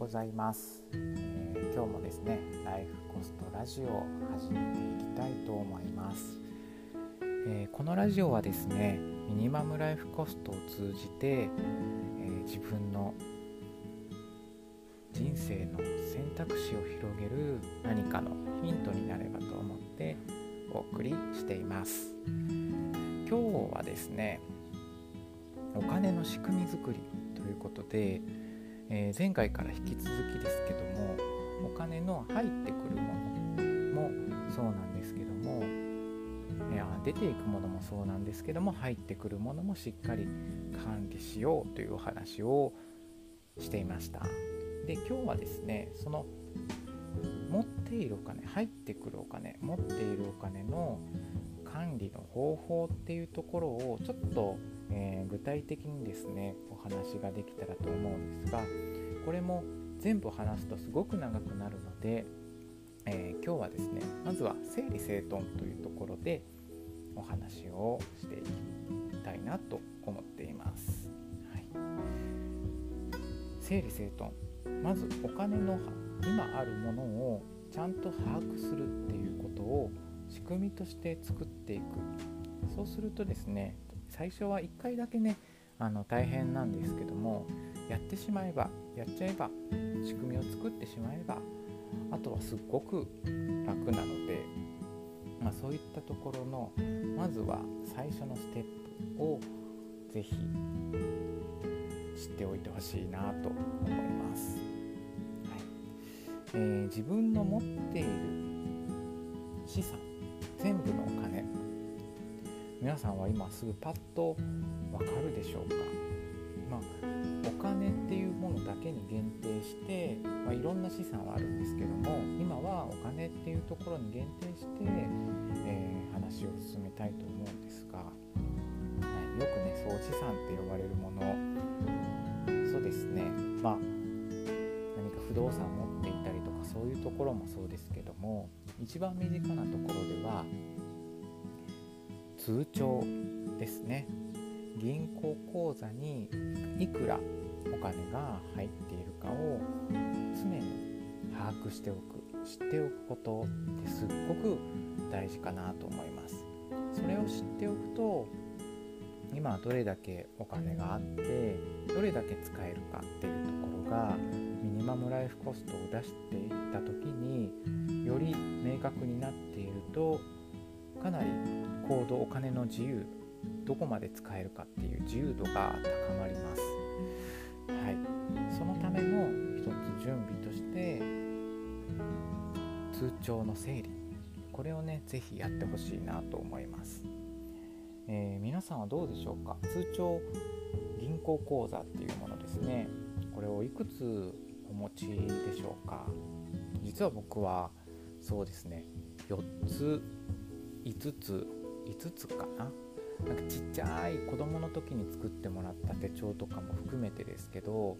ございます、えー、今日もですねライフコストラジオを始めていきたいと思います、えー、このラジオはですねミニマムライフコストを通じて、えー、自分の人生の選択肢を広げる何かのヒントになればと思ってお送りしています。今日はですねお金の仕組み作りということで、えー、前回から引き続きですけどもお金の入ってくるものもそうなんですけどもいや出ていくものもそうなんですけども入ってくるものもしっかり管理しようというお話をしていました。で今日はですねその持っているお金入ってくるお金持っているお金の管理の方法っていうところをちょっと、えー、具体的にですねお話ができたらと思うんですがこれも全部話すとすごく長くなるので、えー、今日はですねまずは整理整頓というところでお話をしていきたいなと思っています。はい、整理整頓。まずお金の今あるものをちゃんと把握するっていうことを仕組みとして作っていく。そうするとですね最初は1回だけねあの大変なんですけどもやってしまえばやっちゃえば仕組みを作ってしまえばあとはすっごく楽なので、まあ、そういったところのまずは最初のステップをぜひ知っておいてほしいなと思います、はい。えー、自分の持っている資産全部のお金。皆さんは今すぐパッとわかるでしょうか、まあ、お金っていうものだけに限定して、まあ、いろんな資産はあるんですけども今はお金っていうところに限定して、えー、話を進めたいと思うんですが、はい、よくね総資産って呼ばれるもの。そうですね。まあ何か不動産を持っていたりとかそういうところもそうですけども一番身近なところでは通帳ですね。銀行口座にいくらお金が入っているかを常に把握しておく知っておくことってすっごく大事かなと思います。それを知っておくと今どれだけお金があってどれだけ使えるかっていうところがミニマムライフコストを出していった時により明確になっているとかなり行動お金の自由どこまで使えるかっていう自由度が高まります。はい、そのための一つ準備として通帳の整理。これをね是非やってほしいなと思います。えー、皆さんはどうでしょうか？通帳銀行口座っていうものですね。これをいくつお持ちでしょうか？実は僕はそうですね。4つ5つ5つかな。なんかちっちゃい子供の時に作ってもらった手帳とかも含めてですけど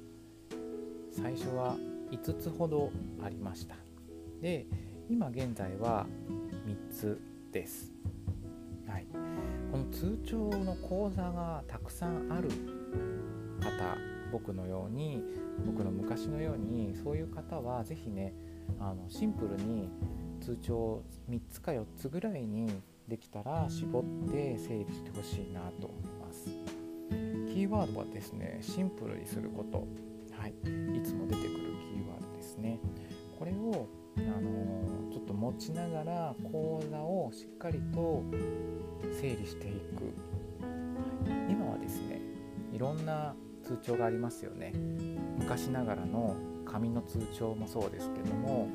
最初は5つほどありました。で今現在は3つです、はい、この通帳の口座がたくさんある方僕のように僕の昔のようにそういう方は是非ねあのシンプルに通帳3つか4つぐらいにできたら絞って整理してほしいなと思います。キーワードはですねシンプルにすること。はい。いつも出てくるキーワードですね。これをあの、ちょっと持ちながら講座をしっかりと整理していく、今はですねいろんな通帳がありますよね。昔ながらの紙の通帳もそうですけども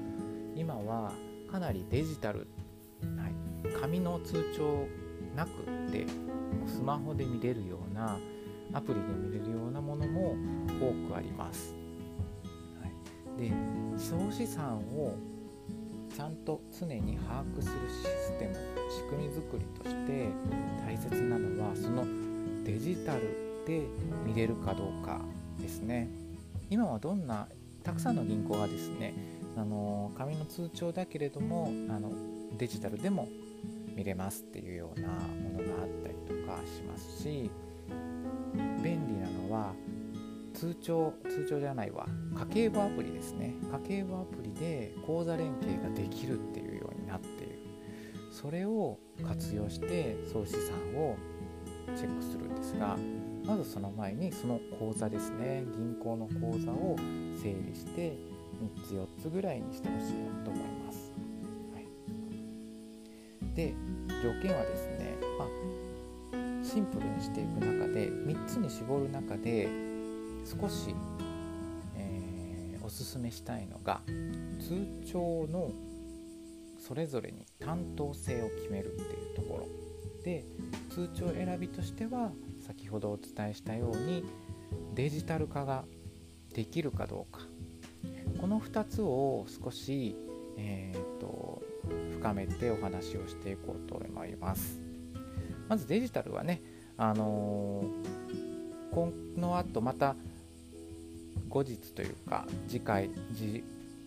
今はかなりデジタル、はい、紙の通帳なくってスマホで見れるようなアプリで見れるようなものも多くあります、はい、で総資産をちゃんと常に把握するシステム仕組み作りとして大切なのはそのデジタルで見れるかどうかですね。今はどんなたくさんの銀行がですねあの紙の通帳だけれどもあのデジタルでも見れますっていうようなものがあったりとかしますし便利なのは通帳通帳じゃないわ家計簿アプリですね。家計簿アプリで口座連携ができるっていうようになっている。それを活用して総資産をチェックするんですがまずその前にその口座ですね。銀行の口座を整理して3つ4つぐらいにしてほしいなと思います、はい、で条件はですね、まあ、シンプルにしていく中で3つに絞る中で少し、えー、おすすめしたいのが通帳のそれぞれに担当性を決めるっていうところ。で通帳選びとしては先ほどお伝えしたようにデジタル化ができるかどうか。この2つを少し、えーと、深めてお話をしていこうと思います。まずデジタルはねあのー、この後また後日というか次回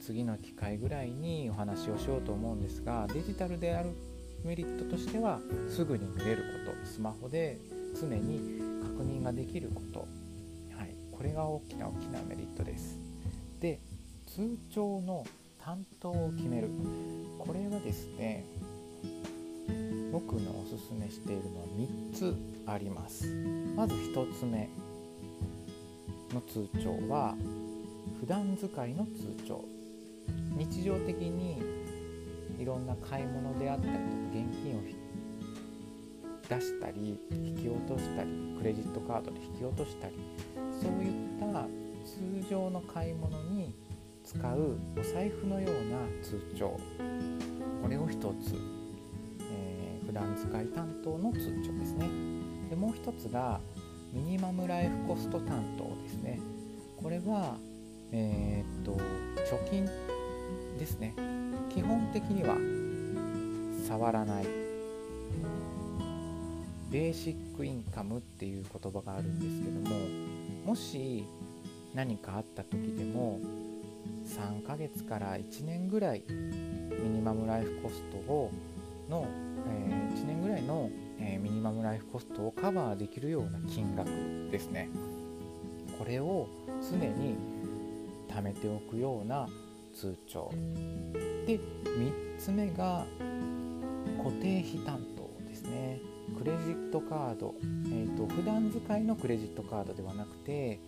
次の機会ぐらいにお話をしようと思うんですがデジタルであるメリットとしてはすぐに見れることスマホで常に確認ができること、はい、これが大きな大きなメリットです。で通帳の担当を決める。これはですね僕のおすすめしているのは3つあります。まず1つ目の通帳は普段使いの通帳。日常的にいろんな買い物であったりとか現金を出したり引き落としたりクレジットカードで引き落としたりそういった通常の買い物に使うお財布のような通帳。これを1つ、えー、普段使い担当の通帳ですね。でもう1つがミニマムライフコスト担当ですね。これはえー、っと貯金ですね。基本的には触らない。ベーシックインカムっていう言葉があるんですけどももし何かあった時でも3ヶ月から1年ぐらいミニマムライフコストをの、えー、1年ぐらいの、えー、ミニマムライフコストをカバーできるような金額ですね。これを常に貯めておくような通帳。で3つ目が固定費担当ですね。クレジットカード、えーと、普段使いのクレジットカードではなくて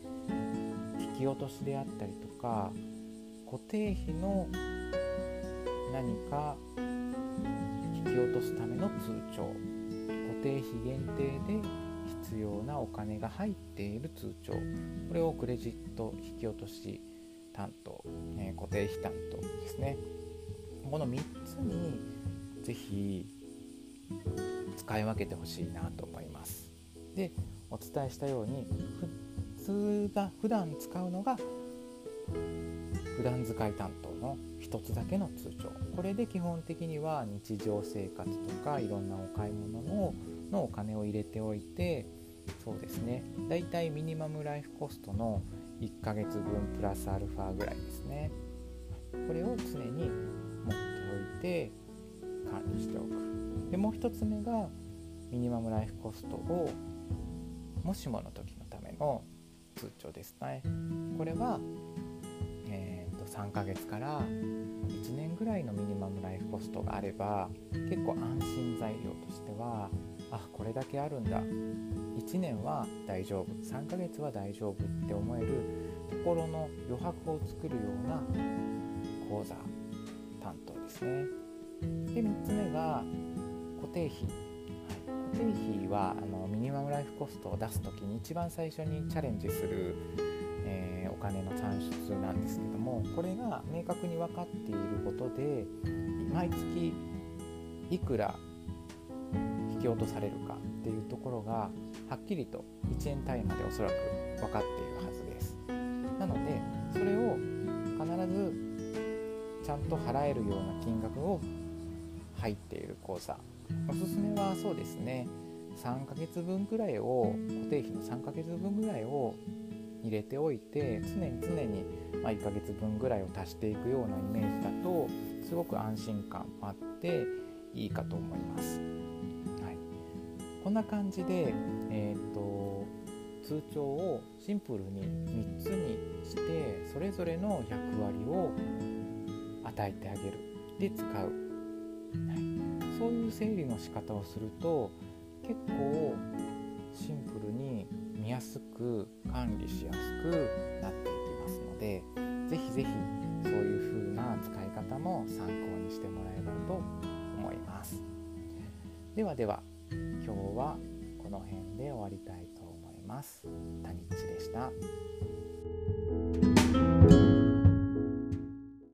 引き落としであったりとか固定費の何か引き落とすための通帳固定費限定で必要なお金が入っている通帳これをクレジット引き落とし担当、えー、固定費担当ですね。この3つにぜひ使い分けてほしいなと思います。でお伝えしたように普通が普段使うのが普段使い担当の1つだけの通帳。これで基本的には日常生活とかいろんなお買い物ののお金を入れておいてそうですね。だいたいミニマムライフコストの1ヶ月分プラスアルファぐらいですね。これを常に持っておいて管理しておく。でもう1つ目がミニマムライフコストをもしもの時のための通帳ですね。これは、えーと、と3ヶ月から1年ぐらいのミニマムライフコストがあれば結構安心材料としてはあこれだけあるんだ。1年は大丈夫。3ヶ月は大丈夫って思える心の余白を作るような講座担当ですね。で3つ目が固定費、はい、固定費はあのミニマムライフコストを出す時に一番最初にチャレンジする、えー、お金の算出なんですけどもこれが明確に分かっていることで毎月いくら引き落とされるかっていうところがはっきりと1円単位までおそらく分かっているはずです。なのでそれを必ずちゃんと払えるような金額を入っている口座おすすめはそうですね。3ヶ月分ぐらいを固定費の3ヶ月分ぐらいを入れておいて常に常に、ま1ヶ月分ぐらいを足していくようなイメージだとすごく安心感もあっていいかと思います。はい、こんな感じで、えーと、通帳をシンプルに3つにしてそれぞれの役割を与えてあげる。で使う、はい、そういう整理の仕方をすると結構シンプルに見やすく管理しやすくなっていきますので是非是非そういう風な使い方も参考にしてもらえればと思いますではでは今日はこの辺で終わりたいと思います。タニッチでした。